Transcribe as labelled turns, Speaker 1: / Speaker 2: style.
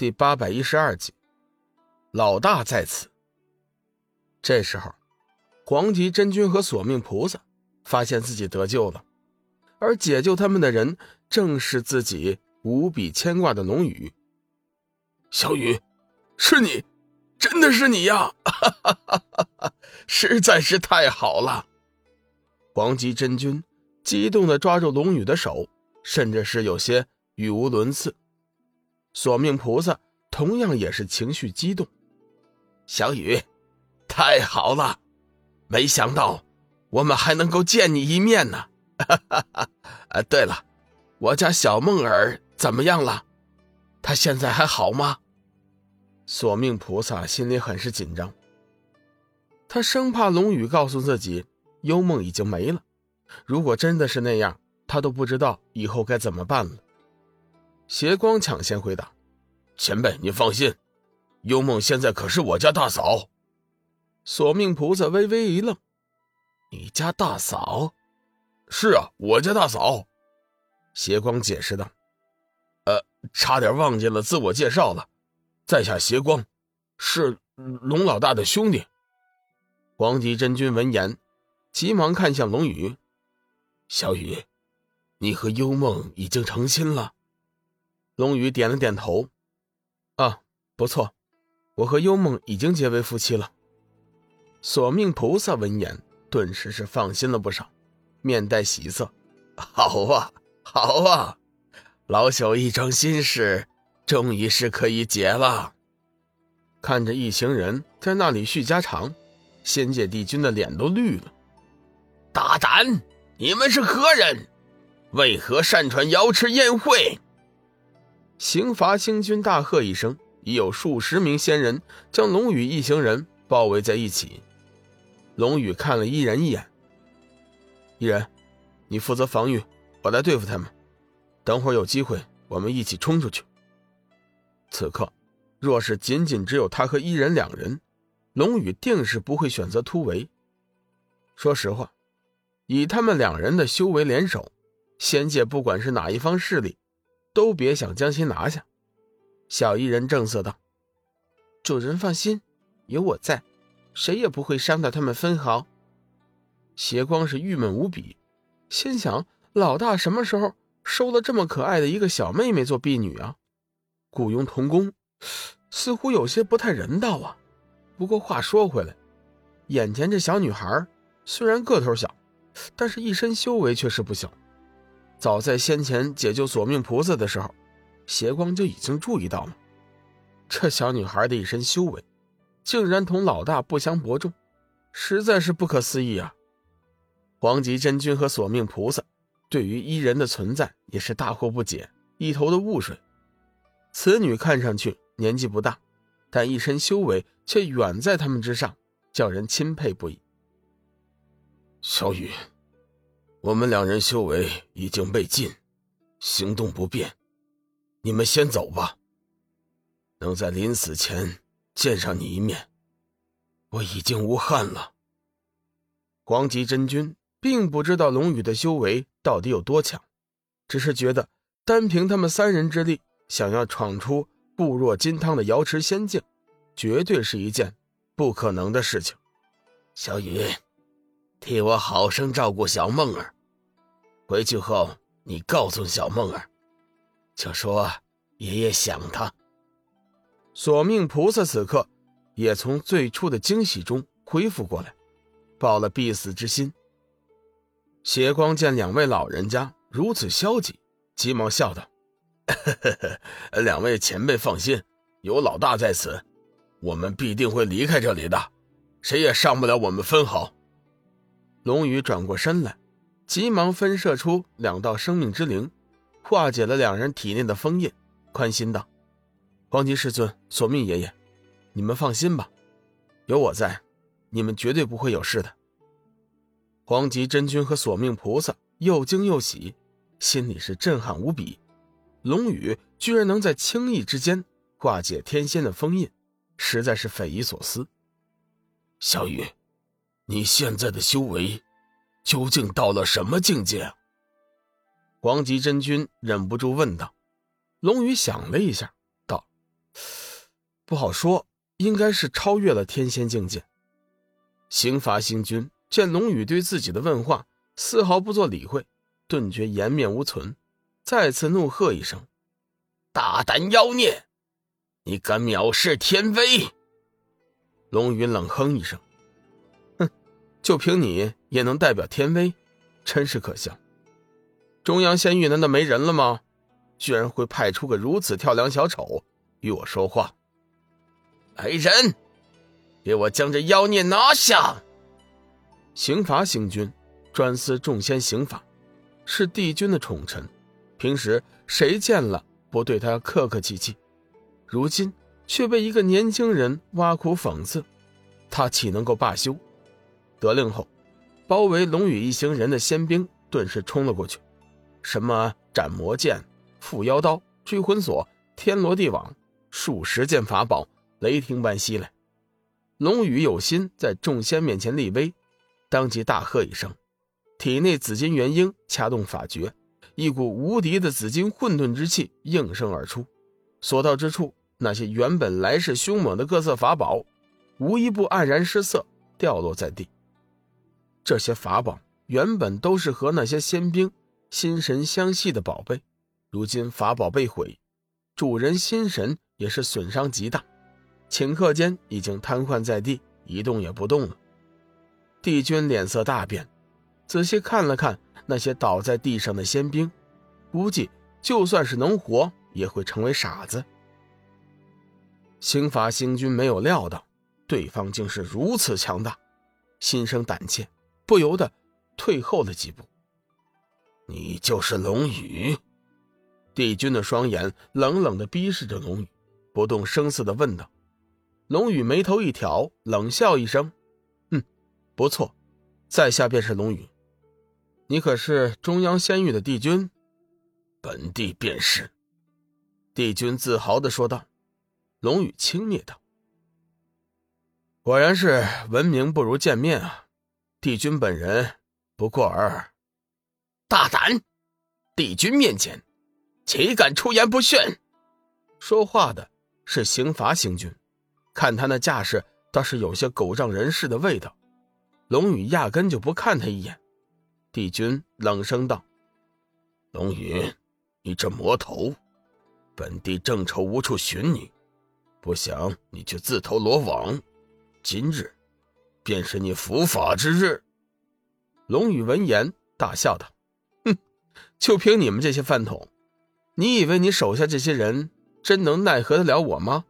Speaker 1: 第八百一十二集，老大在此。这时候，黄极真君和索命菩萨发现自己得救了，而解救他们的人正是自己无比牵挂的龙宇。
Speaker 2: 小雨，是你，真的是你呀！哈哈哈哈哈！实在是太好了。
Speaker 1: 黄极真君激动的抓住龙宇的手，甚至是有些语无伦次。索命菩萨同样也是情绪激动，
Speaker 2: 小雨，太好了！没想到我们还能够见你一面呢。哈哈哈！啊，对了，我家小梦儿怎么样了？她现在还好吗？
Speaker 1: 索命菩萨心里很是紧张，他生怕龙宇告诉自己幽梦已经没了。如果真的是那样，他都不知道以后该怎么办了。
Speaker 2: 邪光抢先回答：“前辈，你放心，幽梦现在可是我家大嫂。”
Speaker 1: 索命菩萨微微一愣：“
Speaker 2: 你家大嫂？是啊，我家大嫂。”邪光解释道：“呃，差点忘记了自我介绍了，在下邪光，是龙老大的兄弟。”
Speaker 1: 黄极真君闻言，急忙看向龙宇：“
Speaker 2: 小雨，你和幽梦已经成亲了。”
Speaker 1: 龙宇点了点头，啊，不错，我和幽梦已经结为夫妻了。索命菩萨闻言，顿时是放心了不少，面带喜色。
Speaker 2: 好啊，好啊，老朽一桩心事，终于是可以结了。
Speaker 1: 看着一行人在那里叙家常，仙界帝君的脸都绿了。
Speaker 2: 大胆！你们是何人？为何擅传瑶池宴会？
Speaker 1: 刑罚星君大喝一声，已有数十名仙人将龙宇一行人包围在一起。龙宇看了伊人一眼：“伊人，你负责防御，我来对付他们。等会儿有机会，我们一起冲出去。”此刻，若是仅仅只有他和伊人两人，龙宇定是不会选择突围。说实话，以他们两人的修为联手，仙界不管是哪一方势力。都别想将其拿下，小艺人正色道：“主人放心，有我在，谁也不会伤到他们分毫。”邪光是郁闷无比，心想：老大什么时候收了这么可爱的一个小妹妹做婢女啊？雇佣童工，似乎有些不太人道啊。不过话说回来，眼前这小女孩虽然个头小，但是一身修为却是不小。早在先前解救索命菩萨的时候，邪光就已经注意到了这小女孩的一身修为，竟然同老大不相伯仲，实在是不可思议啊！黄极真君和索命菩萨对于伊人的存在也是大惑不解，一头的雾水。此女看上去年纪不大，但一身修为却远在他们之上，叫人钦佩不已。
Speaker 2: 小雨。我们两人修为已经被禁，行动不便，你们先走吧。能在临死前见上你一面，我已经无憾了。
Speaker 1: 黄极真君并不知道龙宇的修为到底有多强，只是觉得单凭他们三人之力，想要闯出固若金汤的瑶池仙境，绝对是一件不可能的事情。
Speaker 2: 小雨。替我好生照顾小梦儿，回去后你告诉小梦儿，就说爷爷想她。
Speaker 1: 索命菩萨此刻也从最初的惊喜中恢复过来，抱了必死之心。邪光见两位老人家如此消极，急忙笑道：“
Speaker 2: 两位前辈放心，有老大在此，我们必定会离开这里的，谁也伤不了我们分毫。”
Speaker 1: 龙宇转过身来，急忙分射出两道生命之灵，化解了两人体内的封印，宽心道：“黄极师尊，索命爷爷，你们放心吧，有我在，你们绝对不会有事的。”黄极真君和索命菩萨又惊又喜，心里是震撼无比。龙宇居然能在轻易之间化解天仙的封印，实在是匪夷所思。
Speaker 2: 小雨。你现在的修为究竟到了什么境界？
Speaker 1: 黄极真君忍不住问道。龙宇想了一下，道：“不好说，应该是超越了天仙境界。刑罚星君见龙宇对自己的问话丝毫不做理会，顿觉颜面无存，再次怒喝一声：“
Speaker 2: 大胆妖孽，你敢藐视天威！”
Speaker 1: 龙宇冷哼一声：“，就凭你也能代表天威，真是可笑。中央仙域难道没人了吗？居然会派出个如此跳梁小丑与我说话！
Speaker 2: 来人，给我将这妖孽拿下！”
Speaker 1: 刑罚星君专司众仙刑法，是帝君的宠臣，平时谁见了不对他客客气气，如今。却被一个年轻人挖苦讽刺，他岂能够罢休？得令后，包围龙宇一行人的仙兵顿时冲了过去，什么斩魔剑、缚妖刀、追魂锁、天罗地网，数十件法宝雷霆般袭来。龙宇有心在众仙面前立威，当即大喝一声，体内紫金元婴掐动法诀，一股无敌的紫金混沌之气应声而出，所到之处。那些原本来势凶猛的各色法宝，无一不黯然失色，掉落在地。这些法宝原本都是和那些仙兵心神相系的宝贝，如今法宝被毁，主人心神也是损伤极大，顷刻间已经瘫痪在地，一动也不动了。帝君脸色大变，仔细看了看那些倒在地上的仙兵，估计就算是能活，也会成为傻子。刑法星君没有料到对方竟是如此强大，心生胆怯，不由得退后了几步。
Speaker 2: 你就是龙宇？
Speaker 1: 帝君的双眼冷冷的逼视着龙宇，不动声色的问道。龙宇眉头一挑，冷笑一声：“嗯，不错，在下便是龙宇。你可是中央仙域的帝君？
Speaker 2: 本帝便是。”
Speaker 1: 帝君自豪的说道。龙宇轻蔑道：“果然是闻名不如见面啊！帝君本人不过尔，
Speaker 2: 大胆！帝君面前，岂敢出言不逊？”
Speaker 1: 说话的是刑罚星君，看他那架势，倒是有些狗仗人势的味道。龙宇压根就不看他一眼。帝君冷声道：“
Speaker 2: 龙宇，你这魔头，本帝正愁无处寻你。”不想你却自投罗网，今日便是你伏法之日。
Speaker 1: 龙宇闻言大笑道：“哼，就凭你们这些饭桶，你以为你手下这些人真能奈何得了我吗？”